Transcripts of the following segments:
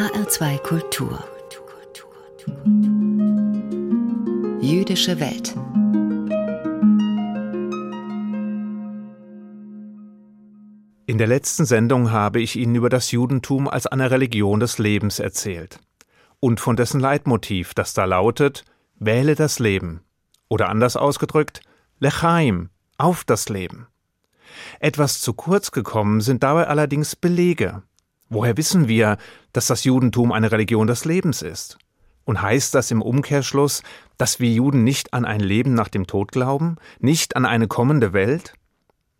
HR2 Kultur. Jüdische Welt. In der letzten Sendung habe ich Ihnen über das Judentum als eine Religion des Lebens erzählt und von dessen Leitmotiv, das da lautet: Wähle das Leben. Oder anders ausgedrückt, Lechaim, auf das Leben. Etwas zu kurz gekommen sind dabei allerdings Belege. Woher wissen wir, dass das Judentum eine Religion des Lebens ist? Und heißt das im Umkehrschluss, dass wir Juden nicht an ein Leben nach dem Tod glauben, nicht an eine kommende Welt?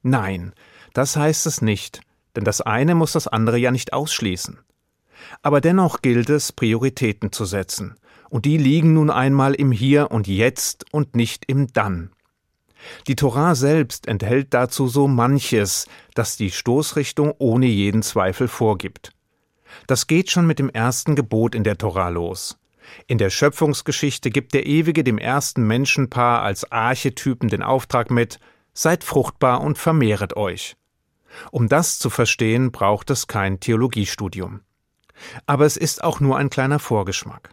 Nein, das heißt es nicht, denn das eine muss das andere ja nicht ausschließen. Aber dennoch gilt es, Prioritäten zu setzen, und die liegen nun einmal im Hier und Jetzt und nicht im Dann. Die Torah selbst enthält dazu so manches, das die Stoßrichtung ohne jeden Zweifel vorgibt. Das geht schon mit dem ersten Gebot in der Torah los. In der Schöpfungsgeschichte gibt der Ewige dem ersten Menschenpaar als Archetypen den Auftrag mit Seid fruchtbar und vermehret euch. Um das zu verstehen, braucht es kein Theologiestudium. Aber es ist auch nur ein kleiner Vorgeschmack.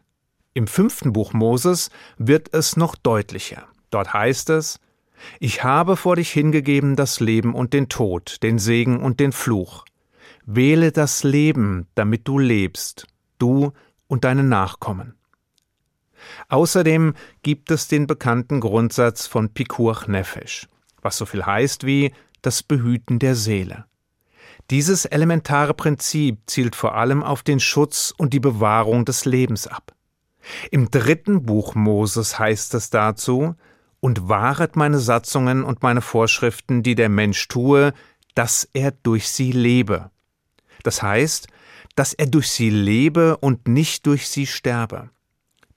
Im fünften Buch Moses wird es noch deutlicher. Dort heißt es Ich habe vor dich hingegeben das Leben und den Tod, den Segen und den Fluch. Wähle das Leben, damit du lebst, du und deine Nachkommen. Außerdem gibt es den bekannten Grundsatz von Pikuach Nefesh, was so viel heißt wie das Behüten der Seele. Dieses elementare Prinzip zielt vor allem auf den Schutz und die Bewahrung des Lebens ab. Im dritten Buch Moses heißt es dazu, und wahret meine Satzungen und meine Vorschriften, die der Mensch tue, dass er durch sie lebe. Das heißt, dass er durch sie lebe und nicht durch sie sterbe.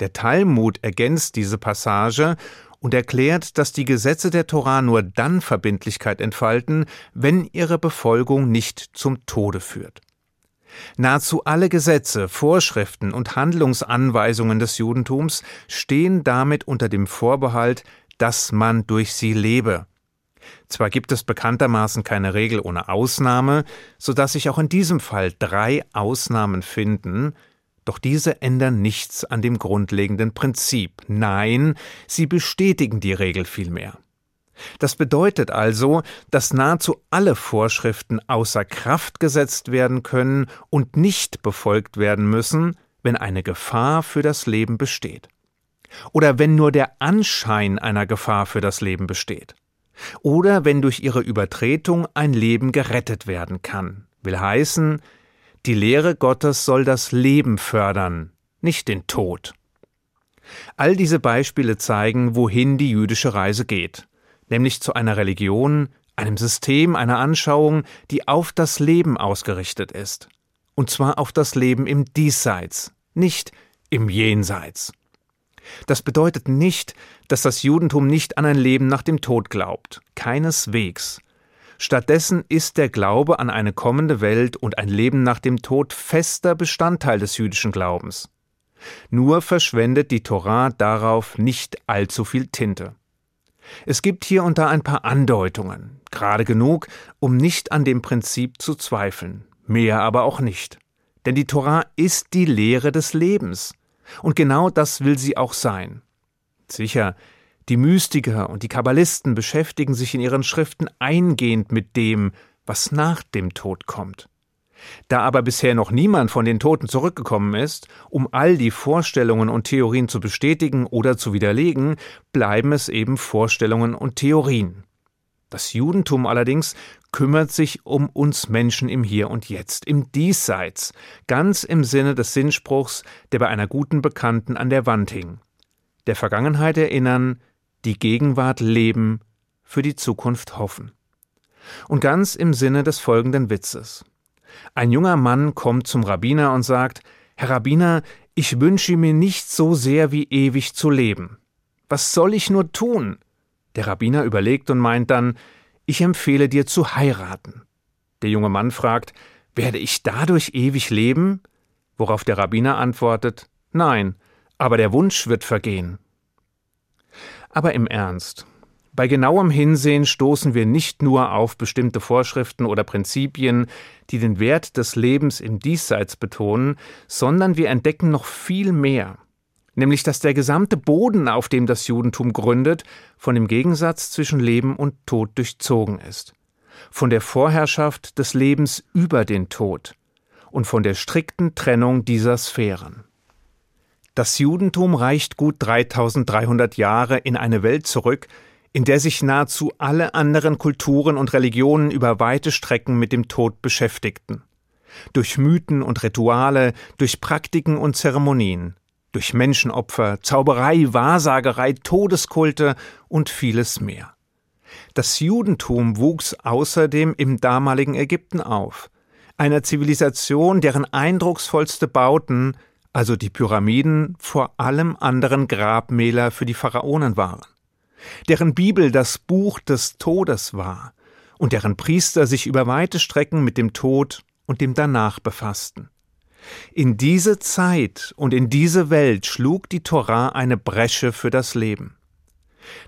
Der Talmud ergänzt diese Passage und erklärt, dass die Gesetze der Torah nur dann Verbindlichkeit entfalten, wenn ihre Befolgung nicht zum Tode führt. Nahezu alle Gesetze, Vorschriften und Handlungsanweisungen des Judentums stehen damit unter dem Vorbehalt, dass man durch sie lebe. Zwar gibt es bekanntermaßen keine Regel ohne Ausnahme, so dass sich auch in diesem Fall drei Ausnahmen finden, doch diese ändern nichts an dem grundlegenden Prinzip. Nein, sie bestätigen die Regel vielmehr. Das bedeutet also, dass nahezu alle Vorschriften außer Kraft gesetzt werden können und nicht befolgt werden müssen, wenn eine Gefahr für das Leben besteht. Oder wenn nur der Anschein einer Gefahr für das Leben besteht. Oder wenn durch ihre Übertretung ein Leben gerettet werden kann. Will heißen, die Lehre Gottes soll das Leben fördern, nicht den Tod. All diese Beispiele zeigen, wohin die jüdische Reise geht, nämlich zu einer Religion, einem System, einer Anschauung, die auf das Leben ausgerichtet ist. Und zwar auf das Leben im Diesseits, nicht im Jenseits. Das bedeutet nicht, dass das Judentum nicht an ein Leben nach dem Tod glaubt, keineswegs. Stattdessen ist der Glaube an eine kommende Welt und ein Leben nach dem Tod fester Bestandteil des jüdischen Glaubens. Nur verschwendet die Torah darauf nicht allzu viel Tinte. Es gibt hier und da ein paar Andeutungen, gerade genug, um nicht an dem Prinzip zu zweifeln, mehr aber auch nicht. Denn die Torah ist die Lehre des Lebens. Und genau das will sie auch sein. Sicher, die Mystiker und die Kabbalisten beschäftigen sich in ihren Schriften eingehend mit dem, was nach dem Tod kommt. Da aber bisher noch niemand von den Toten zurückgekommen ist, um all die Vorstellungen und Theorien zu bestätigen oder zu widerlegen, bleiben es eben Vorstellungen und Theorien. Das Judentum allerdings kümmert sich um uns Menschen im Hier und Jetzt, im Diesseits, ganz im Sinne des Sinnspruchs, der bei einer guten Bekannten an der Wand hing. Der Vergangenheit erinnern, die Gegenwart leben, für die Zukunft hoffen. Und ganz im Sinne des folgenden Witzes. Ein junger Mann kommt zum Rabbiner und sagt, Herr Rabbiner, ich wünsche mir nicht so sehr wie ewig zu leben. Was soll ich nur tun? Der Rabbiner überlegt und meint dann, ich empfehle dir zu heiraten. Der junge Mann fragt, werde ich dadurch ewig leben? Worauf der Rabbiner antwortet, nein, aber der Wunsch wird vergehen. Aber im Ernst, Bei genauem Hinsehen stoßen wir nicht nur auf bestimmte Vorschriften oder Prinzipien, die den Wert des Lebens im Diesseits betonen, sondern wir entdecken noch viel mehr, nämlich dass der gesamte Boden, auf dem das Judentum gründet, von dem Gegensatz zwischen Leben und Tod durchzogen ist, von der Vorherrschaft des Lebens über den Tod und von der strikten Trennung dieser Sphären. Das Judentum reicht gut 3300 Jahre in eine Welt zurück, in der sich nahezu alle anderen Kulturen und Religionen über weite Strecken mit dem Tod beschäftigten. Durch Mythen und Rituale, durch Praktiken und Zeremonien, durch Menschenopfer, Zauberei, Wahrsagerei, Todeskulte und vieles mehr. Das Judentum wuchs außerdem im damaligen Ägypten auf, einer Zivilisation, deren eindrucksvollste Bauten, also die Pyramiden, vor allem anderen Grabmäler für die Pharaonen waren deren Bibel das Buch des Todes war und deren Priester sich über weite Strecken mit dem Tod und dem Danach befassten. In diese Zeit und in diese Welt schlug die Torah eine Bresche für das Leben.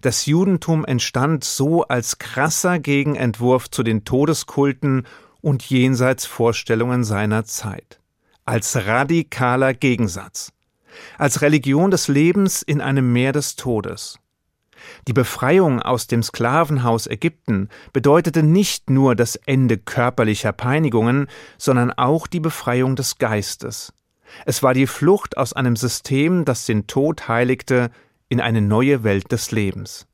Das Judentum entstand so als krasser Gegenentwurf zu den Todeskulten und Jenseitsvorstellungen seiner Zeit, als radikaler Gegensatz, als Religion des Lebens in einem Meer des Todes, die Befreiung aus dem Sklavenhaus Ägypten bedeutete nicht nur das Ende körperlicher Peinigungen, sondern auch die Befreiung des Geistes. Es war die Flucht aus einem System, das den Tod heiligte, in eine neue Welt des Lebens.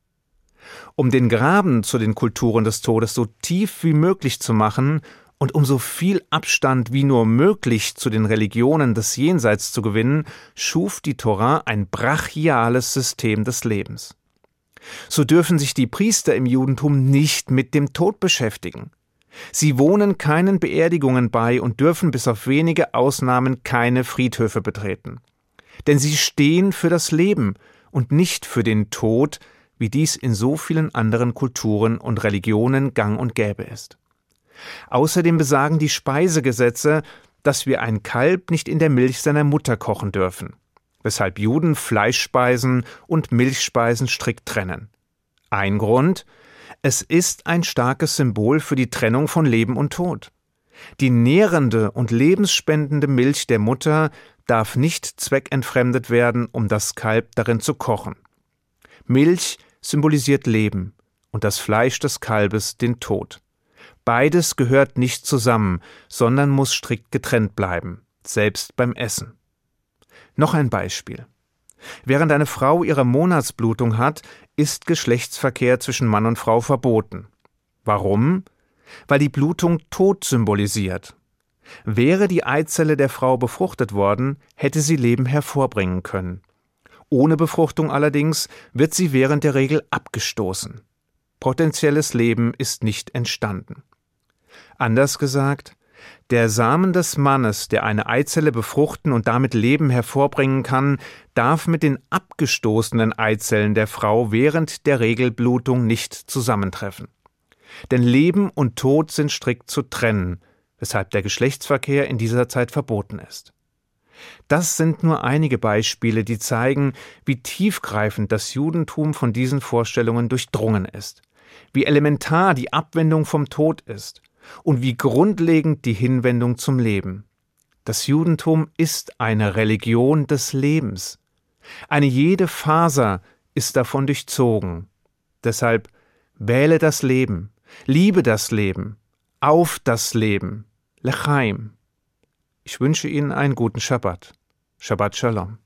Um den Graben zu den Kulturen des Todes so tief wie möglich zu machen und um so viel Abstand wie nur möglich zu den Religionen des Jenseits zu gewinnen, schuf die Torah ein brachiales System des Lebens. So dürfen sich die Priester im Judentum nicht mit dem Tod beschäftigen. Sie wohnen keinen Beerdigungen bei und dürfen bis auf wenige Ausnahmen keine Friedhöfe betreten. Denn sie stehen für das Leben und nicht für den Tod, wie dies in so vielen anderen Kulturen und Religionen gang und gäbe ist. Außerdem besagen die Speisegesetze, dass wir ein Kalb nicht in der Milch seiner Mutter kochen dürfen weshalb Juden Fleischspeisen und Milchspeisen strikt trennen. Ein Grund, es ist ein starkes Symbol für die Trennung von Leben und Tod. Die nährende und lebensspendende Milch der Mutter darf nicht zweckentfremdet werden, um das Kalb darin zu kochen. Milch symbolisiert Leben und das Fleisch des Kalbes den Tod. Beides gehört nicht zusammen, sondern muss strikt getrennt bleiben, selbst beim Essen. Noch ein Beispiel. Während eine Frau ihre Monatsblutung hat, ist Geschlechtsverkehr zwischen Mann und Frau verboten. Warum? Weil die Blutung Tod symbolisiert. Wäre die Eizelle der Frau befruchtet worden, hätte sie Leben hervorbringen können. Ohne Befruchtung allerdings wird sie während der Regel abgestoßen. Potenzielles Leben ist nicht entstanden. Anders gesagt, der Samen des Mannes, der eine Eizelle befruchten und damit Leben hervorbringen kann, darf mit den abgestoßenen Eizellen der Frau während der Regelblutung nicht zusammentreffen. Denn Leben und Tod sind strikt zu trennen, weshalb der Geschlechtsverkehr in dieser Zeit verboten ist. Das sind nur einige Beispiele, die zeigen, wie tiefgreifend das Judentum von diesen Vorstellungen durchdrungen ist, wie elementar die Abwendung vom Tod ist und wie grundlegend die Hinwendung zum Leben. Das Judentum ist eine Religion des Lebens. Eine jede Faser ist davon durchzogen. Deshalb wähle das Leben, liebe das Leben, auf das Leben, Lechaim. Ich wünsche Ihnen einen guten Shabbat. Shabbat Shalom.